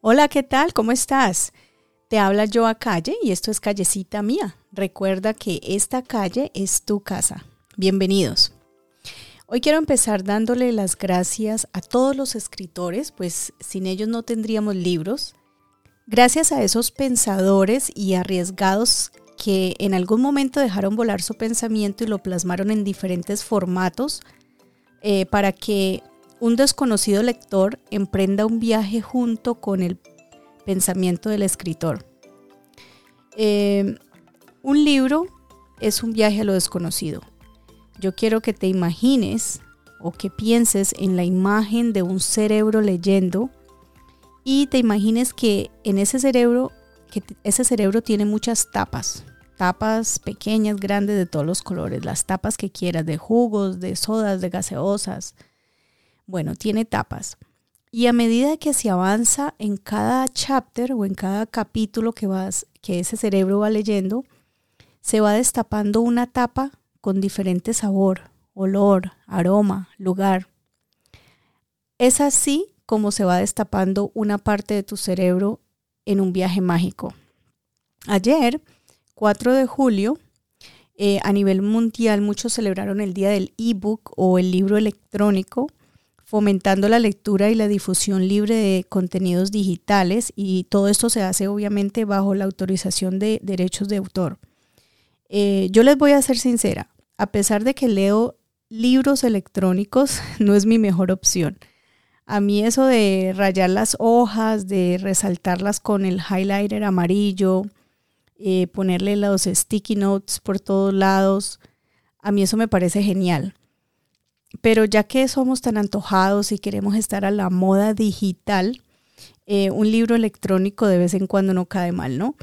Hola, ¿qué tal? ¿Cómo estás? Te habla yo a Calle y esto es Callecita Mía. Recuerda que esta calle es tu casa. Bienvenidos. Hoy quiero empezar dándole las gracias a todos los escritores, pues sin ellos no tendríamos libros. Gracias a esos pensadores y arriesgados que en algún momento dejaron volar su pensamiento y lo plasmaron en diferentes formatos eh, para que un desconocido lector emprenda un viaje junto con el pensamiento del escritor. Eh, un libro es un viaje a lo desconocido. Yo quiero que te imagines o que pienses en la imagen de un cerebro leyendo y te imagines que en ese cerebro, que ese cerebro tiene muchas tapas, tapas pequeñas, grandes de todos los colores, las tapas que quieras, de jugos, de sodas, de gaseosas. Bueno, tiene tapas. Y a medida que se avanza en cada chapter o en cada capítulo que, vas, que ese cerebro va leyendo, se va destapando una tapa con diferente sabor, olor, aroma, lugar. Es así como se va destapando una parte de tu cerebro en un viaje mágico. Ayer 4 de julio, eh, a nivel mundial muchos celebraron el Día del ebook o el libro electrónico, fomentando la lectura y la difusión libre de contenidos digitales y todo esto se hace obviamente bajo la autorización de derechos de autor. Eh, yo les voy a ser sincera, a pesar de que leo libros electrónicos, no es mi mejor opción. A mí eso de rayar las hojas, de resaltarlas con el highlighter amarillo, eh, ponerle los sticky notes por todos lados. A mí eso me parece genial. Pero ya que somos tan antojados y queremos estar a la moda digital, eh, un libro electrónico de vez en cuando no cae mal, ¿no?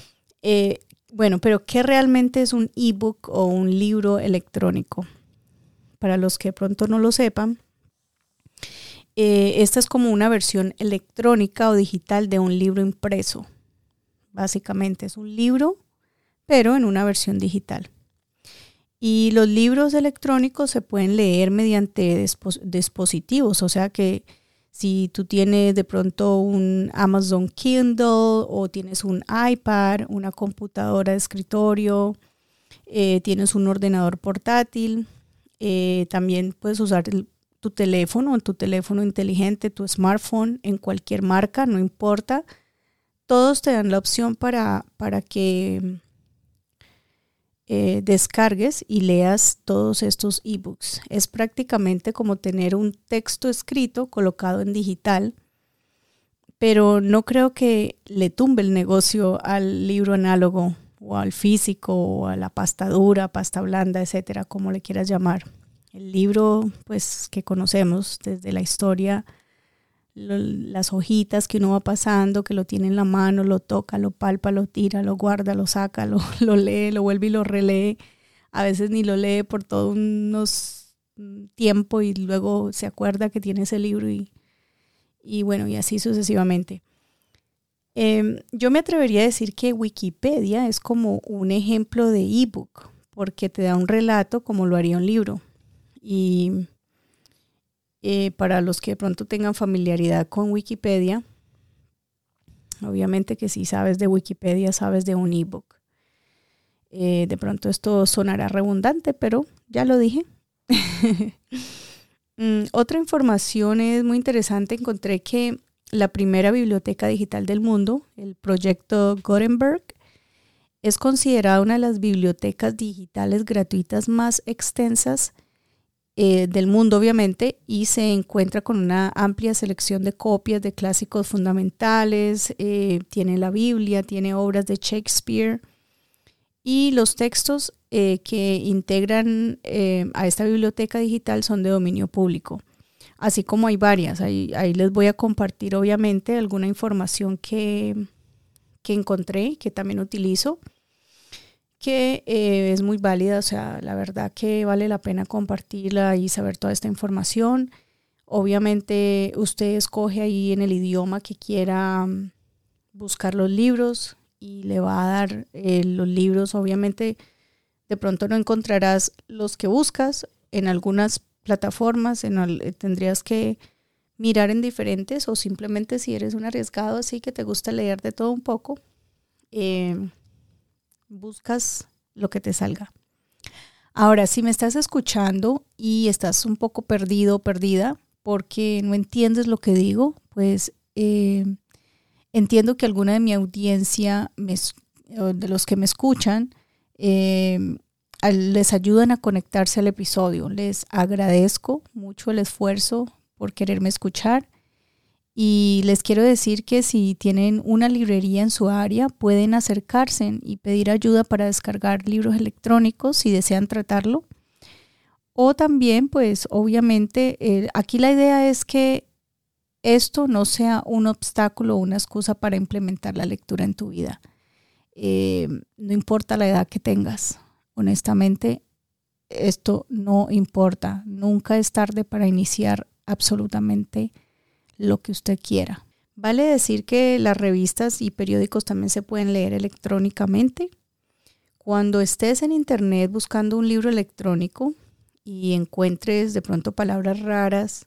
Eh, bueno, pero ¿qué realmente es un ebook o un libro electrónico? Para los que pronto no lo sepan, esta es como una versión electrónica o digital de un libro impreso. Básicamente es un libro pero en una versión digital. Y los libros electrónicos se pueden leer mediante dispositivos, o sea que si tú tienes de pronto un Amazon Kindle o tienes un iPad, una computadora de escritorio, eh, tienes un ordenador portátil, eh, también puedes usar tu teléfono, tu teléfono inteligente, tu smartphone, en cualquier marca, no importa. Todos te dan la opción para, para que eh, descargues y leas todos estos ebooks. Es prácticamente como tener un texto escrito colocado en digital, pero no creo que le tumbe el negocio al libro análogo o al físico o a la pasta dura, pasta blanda, etcétera, como le quieras llamar. El libro, pues, que conocemos desde la historia las hojitas que uno va pasando, que lo tiene en la mano, lo toca, lo palpa, lo tira, lo guarda, lo saca, lo, lee, lo vuelve y lo relee. A veces ni lo lee por todo unos mm, tiempo y luego se acuerda que tiene ese libro y, y bueno, y así sucesivamente. Em, yo me atrevería a decir que Wikipedia es como un ejemplo de ebook, porque te da un relato como lo haría un libro. Y eh, para los que de pronto tengan familiaridad con Wikipedia, obviamente que si sabes de Wikipedia, sabes de un ebook. Eh, de pronto esto sonará redundante, pero ya lo dije. Mm, otra información es muy interesante. Encontré que la primera biblioteca digital del mundo, el proyecto Gutenberg, es considerada una de las bibliotecas digitales gratuitas más extensas eh, del mundo, obviamente, y se encuentra con una amplia selección de copias de clásicos fundamentales, eh, tiene la Biblia, tiene obras de Shakespeare y los textos eh, que integran a esta biblioteca digital son de dominio público, así como hay varias. Ahí, ahí les voy a compartir, obviamente, alguna información que, que encontré, que también utilizo eh, es muy válida, o sea, la verdad que vale la pena compartirla y saber toda esta información. Obviamente usted escoge ahí en el idioma que quiera mm, buscar los libros y le va a dar eh, los libros. Obviamente de pronto no encontrarás los que buscas en algunas plataformas, en, tendrías que mirar en diferentes o simplemente si eres un arriesgado así que te gusta leer de todo un poco, eh, buscas lo que te salga. Ahora, si me estás escuchando y estás un poco perdido o perdida porque no entiendes lo que digo, pues eh, entiendo que alguna de mi audiencia, de los que me escuchan, eh, les ayudan a conectarse al episodio. Les agradezco mucho el esfuerzo por quererme escuchar. Y les quiero decir que si tienen una librería en su área, pueden acercarse y pedir ayuda para descargar libros electrónicos si desean tratarlo. O también, pues obviamente, eh, aquí la idea es que esto no sea un obstáculo o una excusa para implementar la lectura en tu vida. Eh, no importa la edad que tengas, honestamente, esto no importa. Nunca es tarde para iniciar absolutamente lo que usted quiera. Vale decir que las revistas y periódicos también se pueden leer electrónicamente. Cuando estés en internet buscando un libro electrónico y encuentres de pronto palabras raras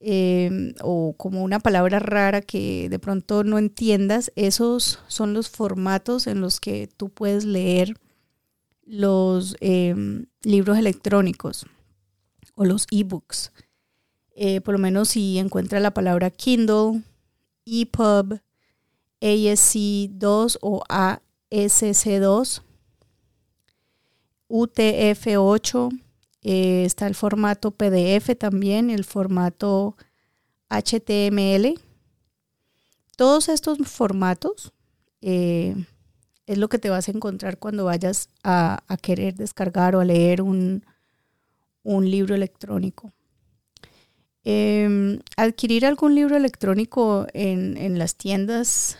em, o como una palabra rara que de pronto no entiendas, esos son los formatos en los que tú puedes leer los em, libros electrónicos o los ebooks. Eh, por lo menos si encuentra la palabra Kindle, EPUB, ASC2 o ASC2, UTF8, eh, está el formato PDF también, el formato HTML. Todos estos formatos eh, es lo que te vas a encontrar cuando vayas a, querer descargar o a leer un, un libro electrónico. Em, adquirir algún libro electrónico en, las tiendas,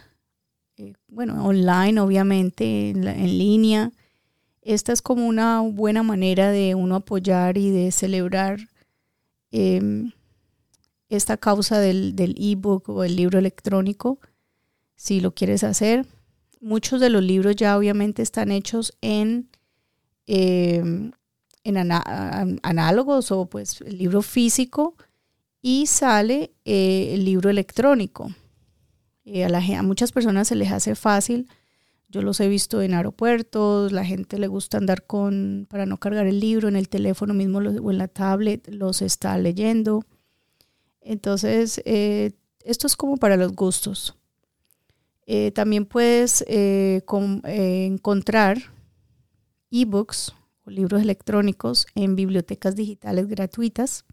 eh, bueno, online obviamente, en, línea. Esta es como una buena manera de uno apoyar y de celebrar em, esta causa del, del ebook o el libro electrónico, si lo quieres hacer. Muchos de los libros ya obviamente están hechos en, em, en análogos o pues el libro físico y sale eh, el libro electrónico. Eh, a, muchas personas se les hace fácil. Yo los he visto en aeropuertos, la gente le gusta andar con, para no cargar el libro en el teléfono mismo o en la tablet, los está leyendo. Entonces, eh, esto es como para los gustos. también puedes encontrar ebooks o libros electrónicos en bibliotecas digitales gratuitas.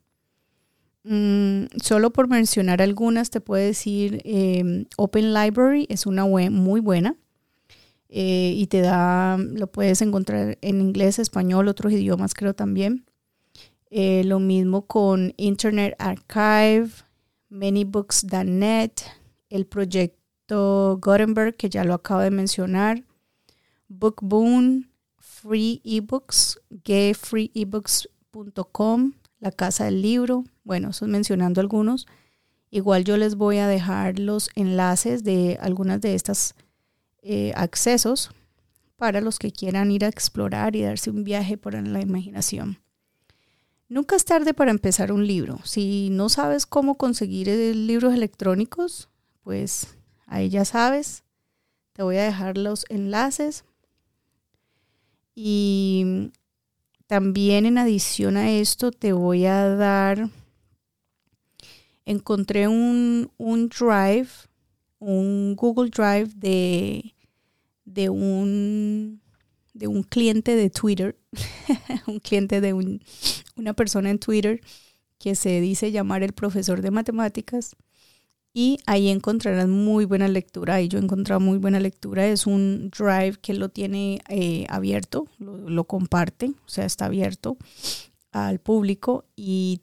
Mm, solo por mencionar algunas, te puedo decir, em, Open Library es una web muy buena eh, y te da, lo puedes encontrar en inglés, español, otros idiomas creo también. Eh, lo mismo con Internet Archive, Manybooks.net, el proyecto Gutenberg, que ya lo acabo de mencionar, Bookboon, Free eBooks, gayfreeebooks.com, la Casa del Libro, bueno, eso mencionando algunos. Igual yo les voy a dejar los enlaces de algunas de estas eh, accesos para los que quieran ir a explorar y darse un viaje por la imaginación. Nunca es tarde para empezar un libro. Si no sabes cómo conseguir libros electrónicos, pues ahí ya sabes. Te voy a dejar los enlaces. Y también en adición a esto te voy a dar, encontré un, drive, un Google Drive de, de, un, de un cliente de Twitter, un cliente de una persona en Twitter que se dice llamar el profesor de matemáticas y ahí encontrarás muy buena lectura. y yo he encontrado muy buena lectura. Es un drive que lo tiene eh, abierto, lo, comparte, o sea, está abierto al público y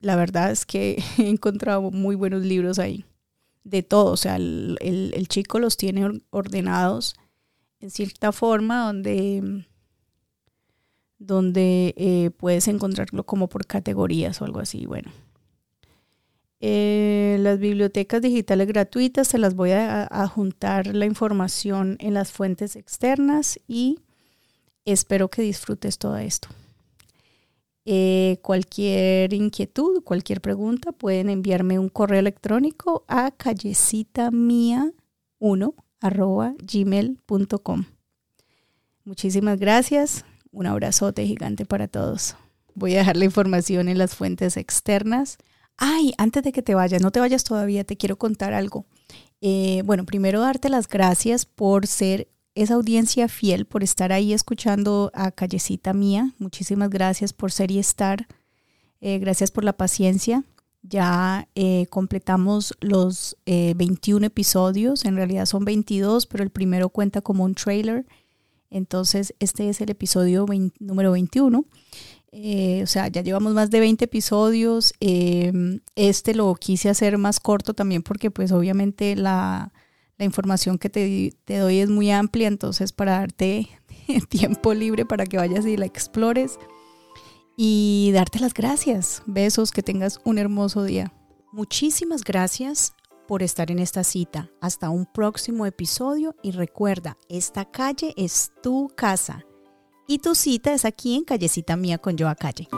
la verdad es que he encontrado muy buenos libros ahí. De todo, o sea, el, el, chico los tiene ordenados en cierta forma donde, donde eh, puedes encontrarlo como por categorías o algo así. Bueno, eh, las bibliotecas digitales gratuitas se las voy a, juntar la información en las fuentes externas y espero que disfrutes todo esto. Eh, cualquier inquietud, cualquier pregunta, pueden enviarme un correo electrónico a callecitamia1 gmail.com. Muchísimas gracias. Un abrazote gigante para todos. Voy a dejar la información en las fuentes externas. Ay, antes de que te vayas, no te vayas todavía, te quiero contar algo. Eh, bueno, primero darte las gracias por ser esa audiencia fiel, por estar ahí escuchando a Callecita Mía. Muchísimas gracias por ser y estar. Eh, gracias por la paciencia. Ya eh, completamos los 21 episodios, en realidad son 22, pero el primero cuenta como un trailer. Entonces, este es el episodio número 21. Eh, o sea, ya llevamos más de 20 episodios. Em, este lo quise hacer más corto también porque pues obviamente la, información que te, doy es muy amplia, entonces para darte tiempo libre para que vayas y la explores y darte las gracias. Besos, que tengas un hermoso día. Muchísimas gracias por estar en esta cita. Hasta un próximo episodio y recuerda, esta calle es tu casa. Y tu cita es aquí en Callecita Mía con Joa Calle.